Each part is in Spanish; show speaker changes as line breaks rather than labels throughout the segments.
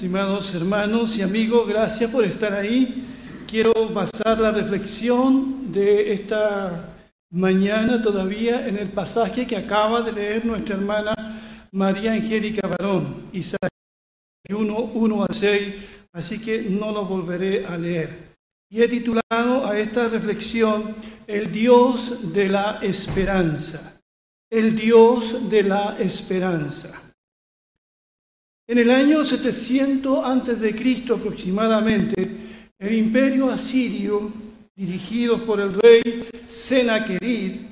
Estimados hermanos y amigos, gracias por estar ahí. Quiero basar la reflexión de esta mañana todavía en el pasaje que acaba de leer nuestra hermana María Angélica Barón, Isaías 1, 1 a 6, así que no lo volveré a leer. Y he titulado a esta reflexión El Dios de la Esperanza. El Dios de la Esperanza. En el año 700 a.C. aproximadamente, el imperio asirio, dirigido por el rey Senaquerid,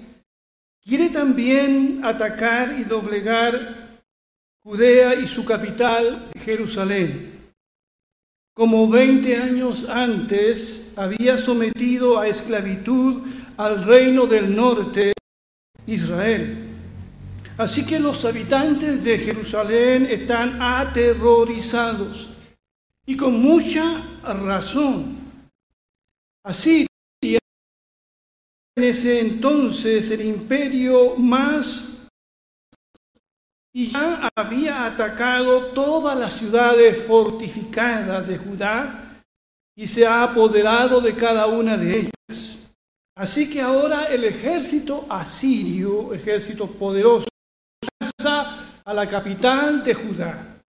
quiere también atacar y doblegar Judea y su capital, Jerusalén. Como 20 años antes había sometido a esclavitud al reino del norte, Israel. Así que los habitantes de Jerusalén están aterrorizados y con mucha razón. Así en ese entonces el imperio más y ya había atacado todas las ciudades fortificadas de Judá y se ha apoderado de cada una de ellas. Así que ahora el ejército asirio, ejército poderoso, a la capital de Judá.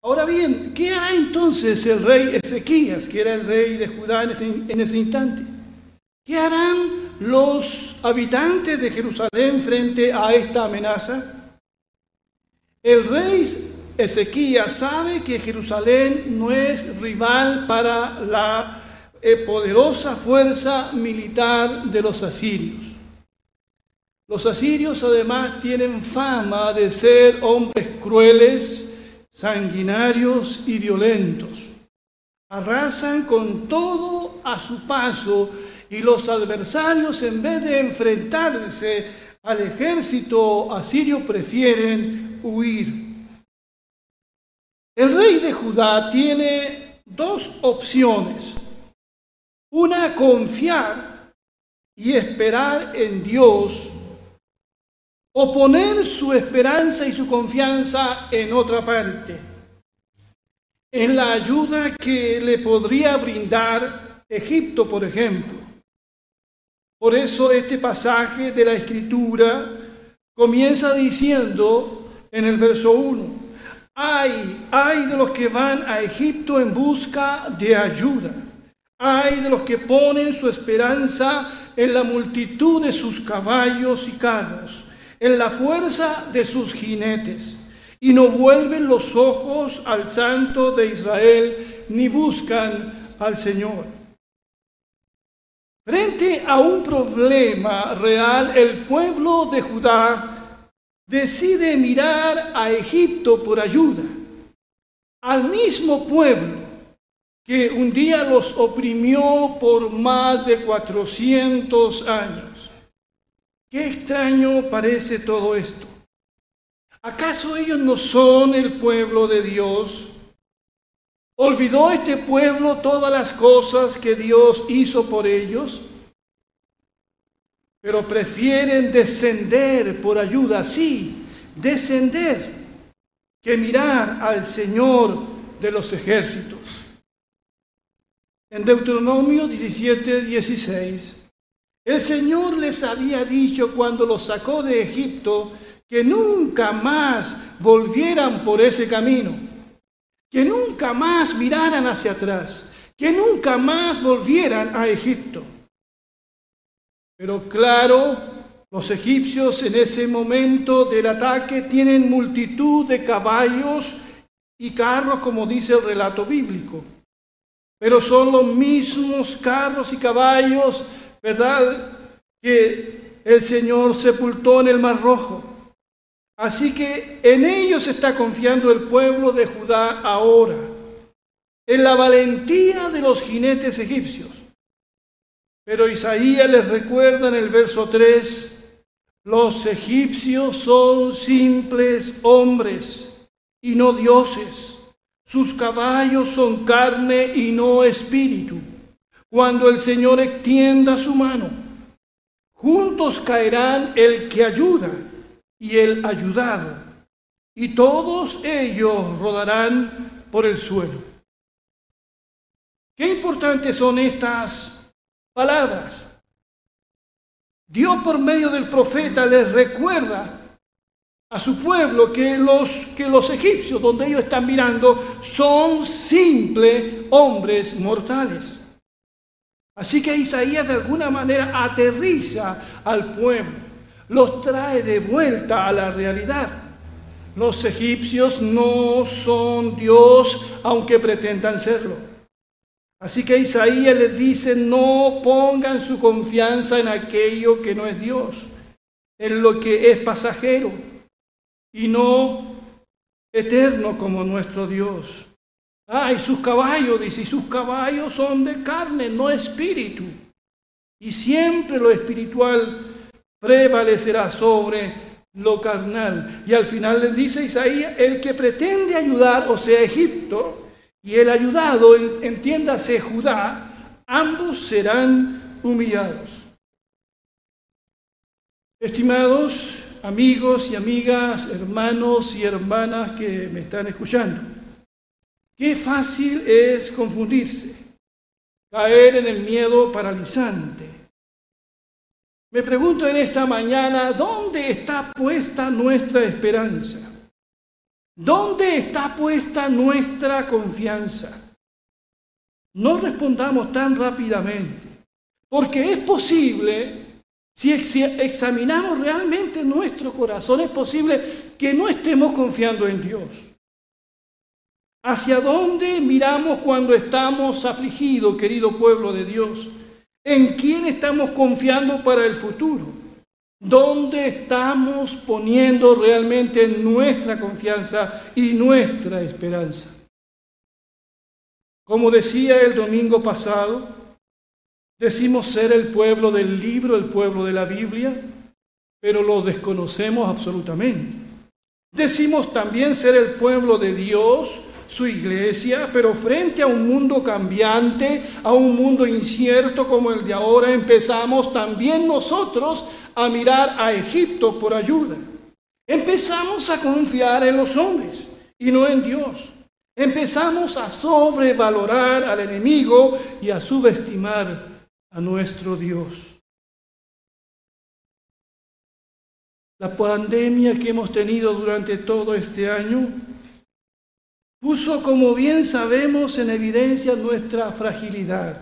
Ahora bien, ¿qué hará entonces el rey Ezequías, que era el rey de Judá en ese, en ese instante? ¿Qué harán los habitantes de Jerusalén frente a esta amenaza? El rey Ezequías sabe que Jerusalén no es rival para la eh, poderosa fuerza militar de los asirios. Los asirios además tienen fama de ser hombres crueles, sanguinarios y violentos. Arrasan con todo a su paso y los adversarios en vez de enfrentarse al ejército asirio prefieren huir. El rey de Judá tiene dos opciones. Una, confiar y esperar en Dios o poner su esperanza y su confianza en otra parte, en la ayuda que le podría brindar Egipto, por ejemplo. Por eso este pasaje de la Escritura comienza diciendo en el verso 1, ay, ay de los que van a Egipto en busca de ayuda, ay de los que ponen su esperanza en la multitud de sus caballos y carros en la fuerza de sus jinetes, y no vuelven los ojos al Santo de Israel, ni buscan al Señor. Frente a un problema real, el pueblo de Judá decide mirar a Egipto por ayuda, al mismo pueblo que un día los oprimió por más de 400 años. Qué extraño parece todo esto. ¿Acaso ellos no son el pueblo de Dios? ¿Olvidó este pueblo todas las cosas que Dios hizo por ellos? Pero prefieren descender por ayuda, sí, descender, que mirar al Señor de los ejércitos. En Deuteronomio 17, 16 el Señor les había dicho cuando los sacó de Egipto que nunca más volvieran por ese camino, que nunca más miraran hacia atrás, que nunca más volvieran a Egipto. Pero claro, los egipcios en ese momento del ataque tienen multitud de caballos y carros, como dice el relato bíblico. Pero son los mismos carros y caballos ¿verdad? Que el Señor sepultó en el Mar Rojo. Así que en ellos está confiando el pueblo de Judá ahora, en la valentía de los jinetes egipcios. Pero Isaías les recuerda en el verso 3, los egipcios son simples hombres y no dioses. Sus caballos son carne y no espíritu cuando el Señor extienda su mano. Juntos caerán el que ayuda y el ayudado, y todos ellos rodarán por el suelo. Qué importantes son estas palabras. Dios por medio del profeta les recuerda a su pueblo que los, que los egipcios donde ellos están mirando son simples hombres mortales. Así que Isaías de alguna manera aterriza al pueblo, los trae de vuelta a la realidad. Los egipcios no son Dios aunque pretendan serlo. Así que Isaías les dice, no pongan su confianza en aquello que no es Dios, en lo que es pasajero y no eterno como nuestro Dios. Ah, y sus caballos, dice, y sus caballos son de carne, no espíritu. Y siempre lo espiritual prevalecerá sobre lo carnal. Y al final le dice Isaías, el que pretende ayudar, o sea, Egipto, y el ayudado, entiéndase Judá, ambos serán humillados. Estimados amigos y amigas, hermanos y hermanas que me están escuchando, qué fácil es confundirse, caer en el miedo paralizante. Me pregunto en esta mañana, ¿dónde está puesta nuestra esperanza? ¿Dónde está puesta nuestra confianza? No respondamos tan rápidamente, porque es posible, si examinamos realmente nuestro corazón, es posible que no estemos confiando en Dios. ¿Hacia dónde miramos cuando estamos afligidos, querido pueblo de Dios? ¿En quién estamos confiando para el futuro? ¿Dónde estamos poniendo realmente nuestra confianza y nuestra esperanza? Como decía el domingo pasado, decimos ser el pueblo del libro, el pueblo de la Biblia, pero lo desconocemos absolutamente. Decimos también ser el pueblo de Dios, su iglesia, pero frente a un mundo cambiante, a un mundo incierto como el de ahora, empezamos también nosotros a mirar a Egipto por ayuda. Empezamos a confiar en los hombres y no en Dios. Empezamos a sobrevalorar al enemigo y a subestimar a nuestro Dios. La pandemia que hemos tenido durante todo este año puso, como bien sabemos, en evidencia nuestra fragilidad,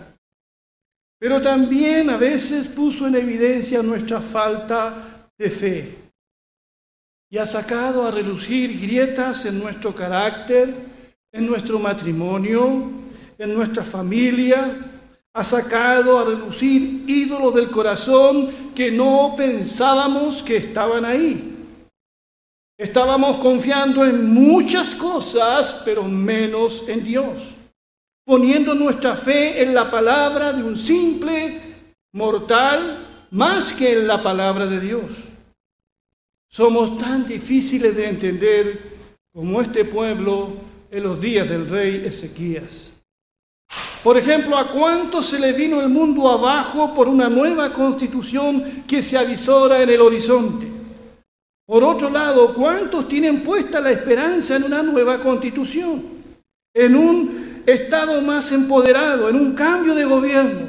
pero también a veces puso en evidencia nuestra falta de fe. Y ha sacado a relucir grietas en nuestro carácter, en nuestro matrimonio, en nuestra familia, ha sacado a relucir ídolos del corazón que no pensábamos que estaban ahí. Estábamos confiando en muchas cosas, pero menos en Dios, poniendo nuestra fe en la palabra de un simple mortal más que en la palabra de Dios. Somos tan difíciles de entender como este pueblo en los días del rey Ezequías. Por ejemplo, ¿a cuánto se le vino el mundo abajo por una nueva constitución que se avisora en el horizonte? Por otro lado, ¿cuántos tienen puesta la esperanza en una nueva constitución? En un Estado más empoderado, en un cambio de gobierno.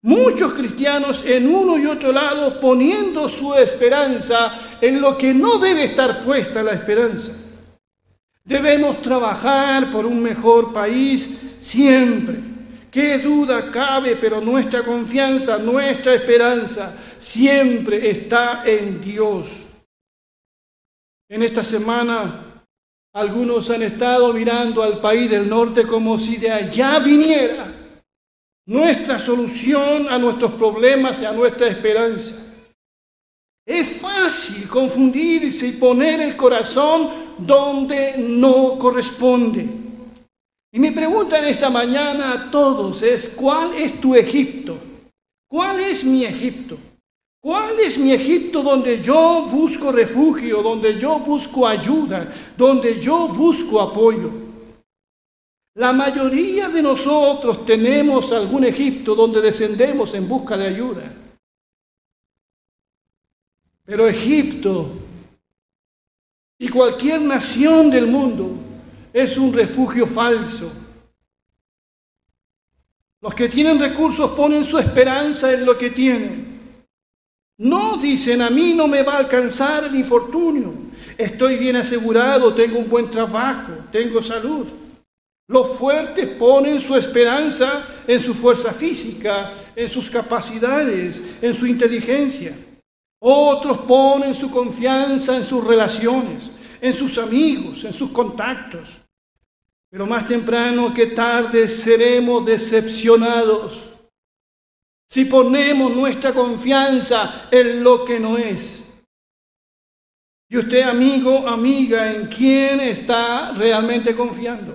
Muchos cristianos en uno y otro lado poniendo su esperanza en lo que no debe estar puesta la esperanza. Debemos trabajar por un mejor país siempre. Qué duda cabe, pero nuestra confianza, nuestra esperanza siempre está en Dios. En esta semana algunos han estado mirando al país del norte como si de allá viniera nuestra solución a nuestros problemas y a nuestra esperanza. Es fácil confundirse y poner el corazón donde no corresponde. Y mi pregunta esta mañana a todos es, ¿cuál es tu Egipto? ¿Cuál es mi Egipto? ¿Cuál es mi Egipto donde yo busco refugio, donde yo busco ayuda, donde yo busco apoyo? La mayoría de nosotros tenemos algún Egipto donde descendemos en busca de ayuda. Pero Egipto Y cualquier nación del mundo es un refugio falso. Los que tienen recursos ponen su esperanza en lo que tienen. No dicen, a mí no me va a alcanzar el infortunio. Estoy bien asegurado, tengo un buen trabajo, tengo salud. Los fuertes ponen su esperanza en su fuerza física, en sus capacidades, en su inteligencia. Otros ponen su confianza en sus relaciones, en sus amigos, en sus contactos. Pero más temprano que tarde seremos decepcionados si ponemos nuestra confianza en lo que no es. Y usted, amigo, amiga, ¿en quién está realmente confiando?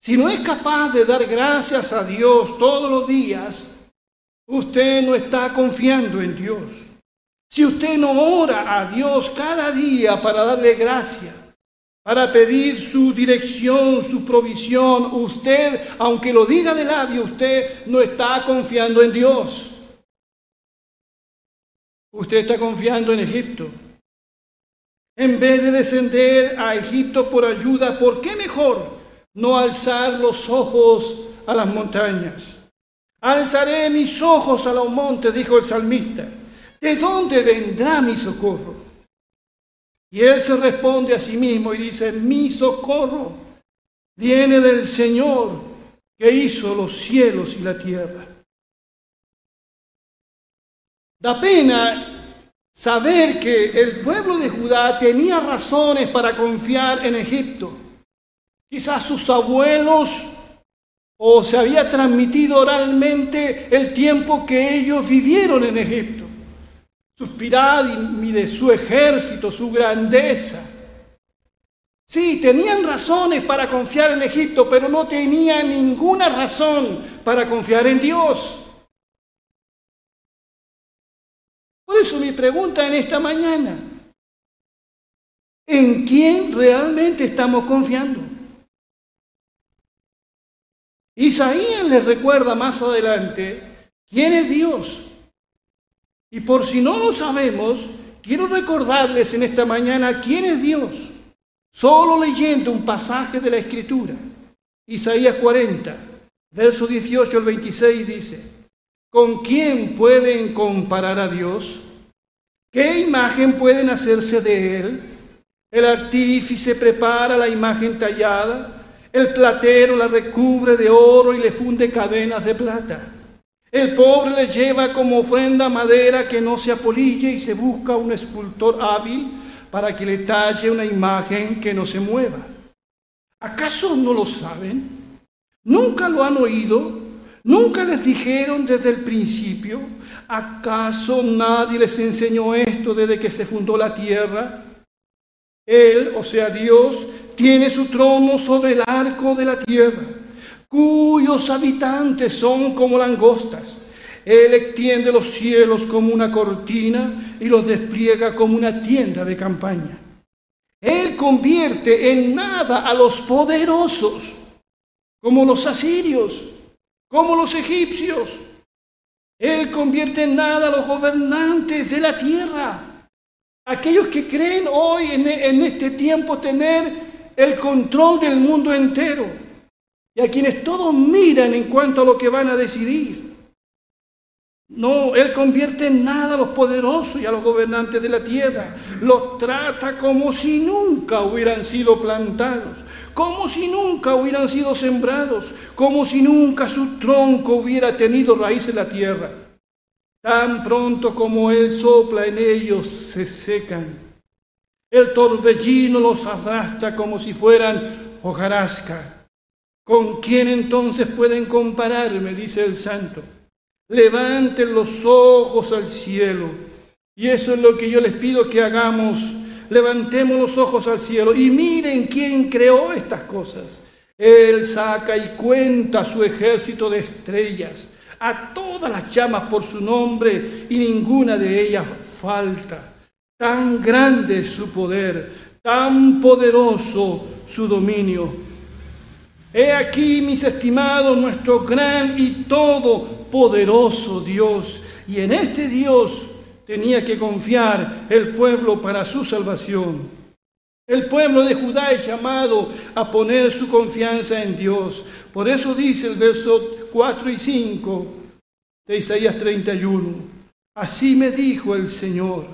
Si no es capaz de dar gracias a Dios todos los días, usted no está confiando en Dios. Si usted no ora a Dios cada día para darle gracias, para pedir su dirección, su provisión, usted, aunque lo diga de labio, usted no está confiando en Dios. Usted está confiando en Egipto. En vez de descender a Egipto por ayuda, ¿por qué mejor no alzar los ojos a las montañas. Alzaré mis ojos a los montes, dijo el salmista. ¿De dónde vendrá mi socorro? Y él se responde a sí mismo y dice, mi socorro viene del Señor que hizo los cielos y la tierra. Da pena saber que el pueblo de Judá tenía razones para confiar en Egipto Quizás sus abuelos o se había transmitido oralmente el tiempo que ellos vivieron en Egipto. Suspirar de su ejército, su grandeza. Sí, tenían razones para confiar en Egipto, pero no tenían ninguna razón para confiar en Dios. Por eso mi pregunta en esta mañana, ¿en quién realmente estamos confiando? Isaías les recuerda más adelante quién es Dios. Y por si no lo sabemos, quiero recordarles en esta mañana quién es Dios. Solo leyendo un pasaje de la Escritura. Isaías 40, verso 18 al 26 dice, ¿con quién pueden comparar a Dios? ¿Qué imagen pueden hacerse de Él? El artífice prepara la imagen tallada el platero la recubre de oro y le funde cadenas de plata. El pobre le lleva como ofrenda madera que no se apolille y se busca un escultor hábil para que le talle una imagen que no se mueva. ¿Acaso no lo saben? ¿Nunca lo han oído? ¿Nunca les dijeron desde el principio? ¿Acaso nadie les enseñó esto desde que se fundó la tierra? Él, o sea Dios, tiene su trono sobre el arco de la tierra, cuyos habitantes son como langostas. Él extiende los cielos como una cortina y los despliega como una tienda de campaña. Él convierte en nada a los poderosos, como los asirios, como los egipcios. Él convierte en nada a los gobernantes de la tierra, aquellos que creen hoy en, este tiempo tener el control del mundo entero y a quienes todos miran en cuanto a lo que van a decidir. No, Él convierte en nada a los poderosos y a los gobernantes de la tierra. Los trata como si nunca hubieran sido plantados, como si nunca hubieran sido sembrados, como si nunca su tronco hubiera tenido raíz en la tierra. Tan pronto como Él sopla en ellos, se secan el torbellino los arrastra como si fueran hojarasca. ¿Con quién entonces pueden compararme? dice el santo. Levanten los ojos al cielo. Y eso es lo que yo les pido que hagamos. Levantemos los ojos al cielo y miren quién creó estas cosas. Él saca y cuenta su ejército de estrellas, a todas las llamas por su nombre y ninguna de ellas falta. Tan grande es su poder, tan poderoso su dominio. He aquí, mis estimados, nuestro gran y todopoderoso Dios. Y en este Dios tenía que confiar el pueblo para su salvación. El pueblo de Judá es llamado a poner su confianza en Dios. Por eso dice el verso 4 y 5 de Isaías 31. Así me dijo el Señor.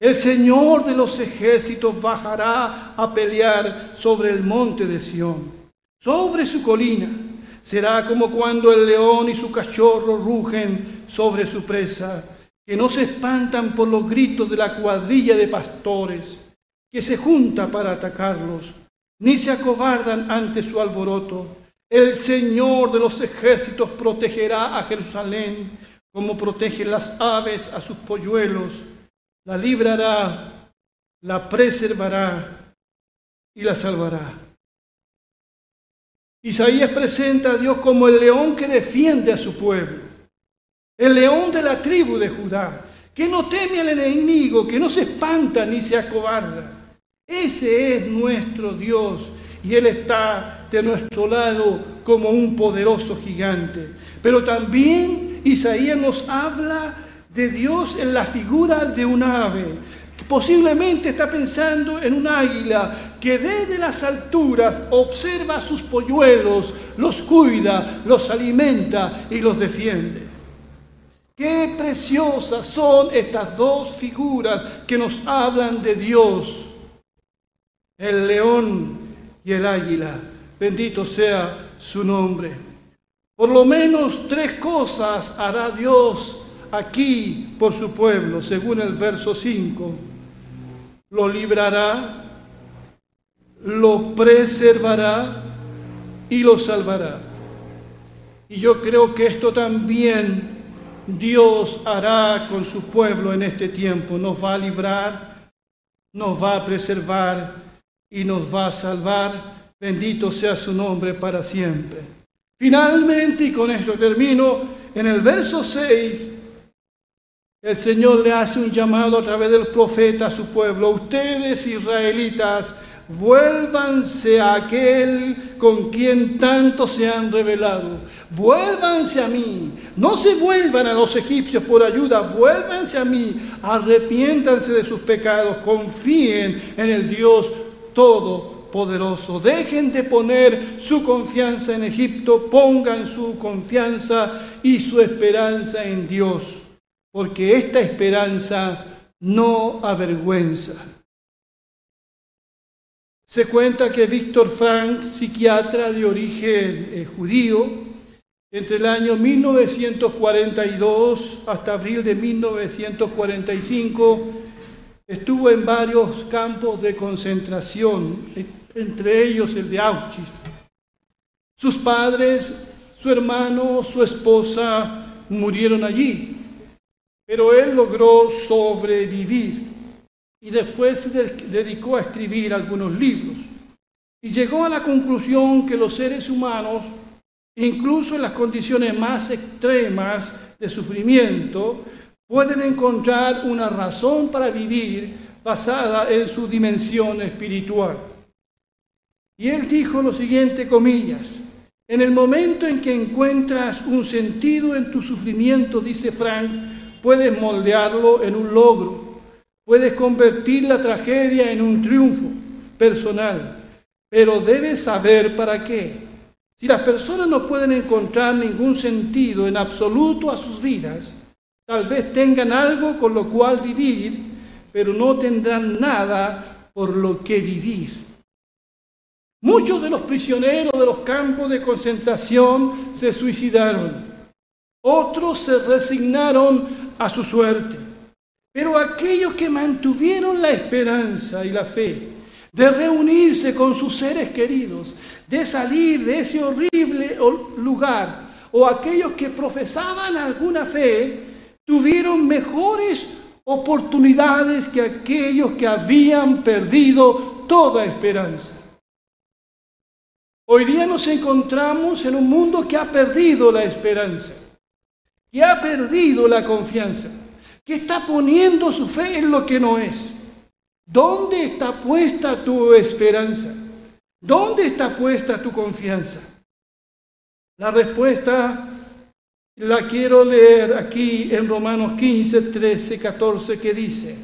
El Señor de los ejércitos bajará a pelear sobre el monte de Sión, sobre su colina. Será como cuando el león y su cachorro rugen sobre su presa, que no se espantan por los gritos de la cuadrilla de pastores que se junta para atacarlos, ni se acobardan ante su alboroto. El Señor de los ejércitos protegerá a Jerusalén como protegen las aves a sus polluelos. La librará, la preservará y la salvará. Isaías presenta a Dios como el león que defiende a su pueblo, el león de la tribu de Judá, que no teme al enemigo, que no se espanta ni se acobarda. Ese es nuestro Dios y Él está de nuestro lado como un poderoso gigante. Pero también Isaías nos habla de Dios en la figura de un ave. Posiblemente está pensando en un águila que desde las alturas observa a sus polluelos, los cuida, los alimenta y los defiende. Qué preciosas son estas dos figuras que nos hablan de Dios el león y el águila. Bendito sea su nombre. Por lo menos tres cosas hará Dios aquí por su pueblo, según el verso 5. Lo librará, lo preservará y lo salvará. Y yo creo que esto también Dios hará con su pueblo en este tiempo. Nos va a librar, nos va a preservar y nos va a salvar. Bendito sea su nombre para siempre. Finalmente, y con esto termino, en el verso 6, el Señor le hace un llamado a través del profeta a su pueblo. Ustedes, israelitas, vuélvanse a aquel con quien tanto se han revelado. Vuélvanse a mí. No se vuelvan a los egipcios por ayuda. Vuélvanse a mí. Arrepiéntanse de sus pecados. Confíen en el Dios todopoderoso. Dejen de poner su confianza en Egipto, pongan su confianza y su esperanza en Dios, porque esta esperanza no avergüenza. Se cuenta que Víctor Frank, psiquiatra de origen eh, judío, entre el año 1942 hasta abril de 1945, Estuvo en varios campos de concentración, entre ellos el de Auschwitz. Sus padres, su hermano, su esposa murieron allí, pero él logró sobrevivir y después se dedicó a escribir algunos libros y llegó a la conclusión que los seres humanos, incluso en las condiciones más extremas de sufrimiento, pueden encontrar una razón para vivir basada en su dimensión espiritual. Y él dijo lo siguiente, comillas, en el momento en que encuentras un sentido en tu sufrimiento, dice Frank, puedes moldearlo en un logro, puedes convertir la tragedia en un triunfo personal, pero debes saber para qué. Si las personas no pueden encontrar ningún sentido en absoluto a sus vidas, Tal vez tengan algo con lo cual vivir, pero no tendrán nada por lo que vivir. Muchos de los prisioneros de los campos de concentración se suicidaron. Otros se resignaron a su suerte. Pero aquellos que mantuvieron la esperanza y la fe de reunirse con sus seres queridos, de salir de ese horrible lugar, o aquellos que profesaban alguna fe, tuvieron mejores oportunidades que aquellos que habían perdido toda esperanza. Hoy día nos encontramos en un mundo que ha perdido la esperanza, que ha perdido la confianza, que está poniendo su fe en lo que no es. ¿Dónde está puesta tu esperanza? ¿Dónde está puesta tu confianza? La respuesta la quiero leer aquí en Romanos 15, 13, 14, que dice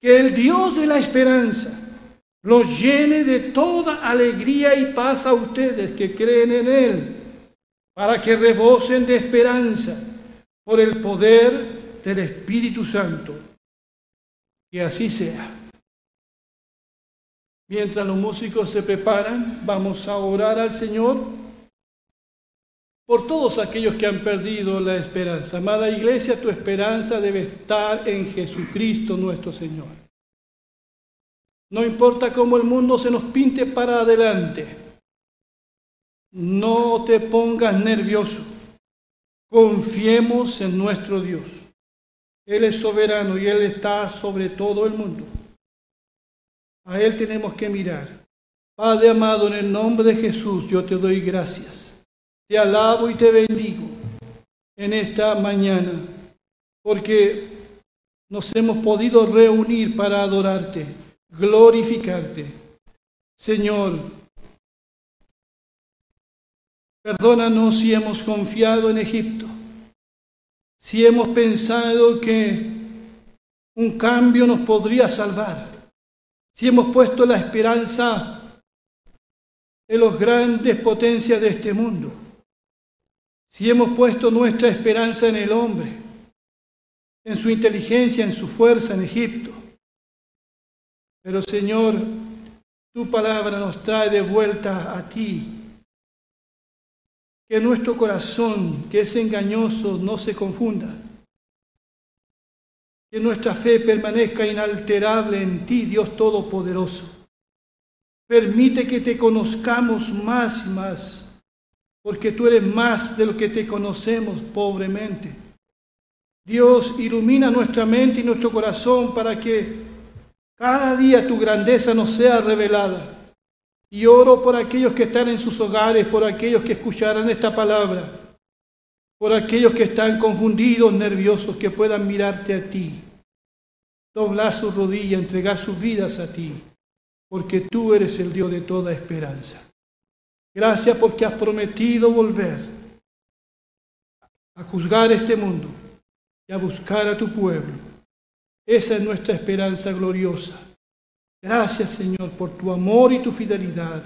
que el Dios de la esperanza los llene de toda alegría y paz a ustedes que creen en Él, para que rebosen de esperanza por el poder del Espíritu Santo. Que así sea. Mientras los músicos se preparan, vamos a orar al Señor por todos aquellos que han perdido la esperanza. Amada iglesia, tu esperanza debe estar en Jesucristo nuestro Señor. No importa cómo el mundo se nos pinte para adelante. No te pongas nervioso. Confiemos en nuestro Dios. Él es soberano y Él está sobre todo el mundo. A Él tenemos que mirar. Padre amado, en el nombre de Jesús yo te doy gracias. Te alabo y te bendigo en esta mañana, porque nos hemos podido reunir para adorarte, glorificarte. Señor, perdónanos si hemos confiado en Egipto, si hemos pensado que un cambio nos podría salvar si hemos puesto la esperanza en los grandes potencias de este mundo, si hemos puesto nuestra esperanza en el hombre, en su inteligencia, en su fuerza en Egipto. Pero Señor, tu palabra nos trae de vuelta a ti. Que nuestro corazón, que es engañoso, no se confunda que nuestra fe permanezca inalterable en ti, Dios Todopoderoso. Permite que te conozcamos más y más, porque tú eres más de lo que te conocemos pobremente. Dios, ilumina nuestra mente y nuestro corazón para que cada día tu grandeza nos sea revelada. Y oro por aquellos que están en sus hogares, por aquellos que escucharán esta palabra por aquellos que están confundidos, nerviosos, que puedan mirarte a ti, doblar su rodilla, entregar sus vidas a ti, porque tú eres el Dios de toda esperanza. Gracias porque has prometido volver a juzgar este mundo y a buscar a tu pueblo. Esa es nuestra esperanza gloriosa. Gracias Señor por tu amor y tu fidelidad.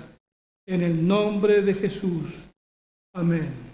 En el nombre de Jesús. Amén.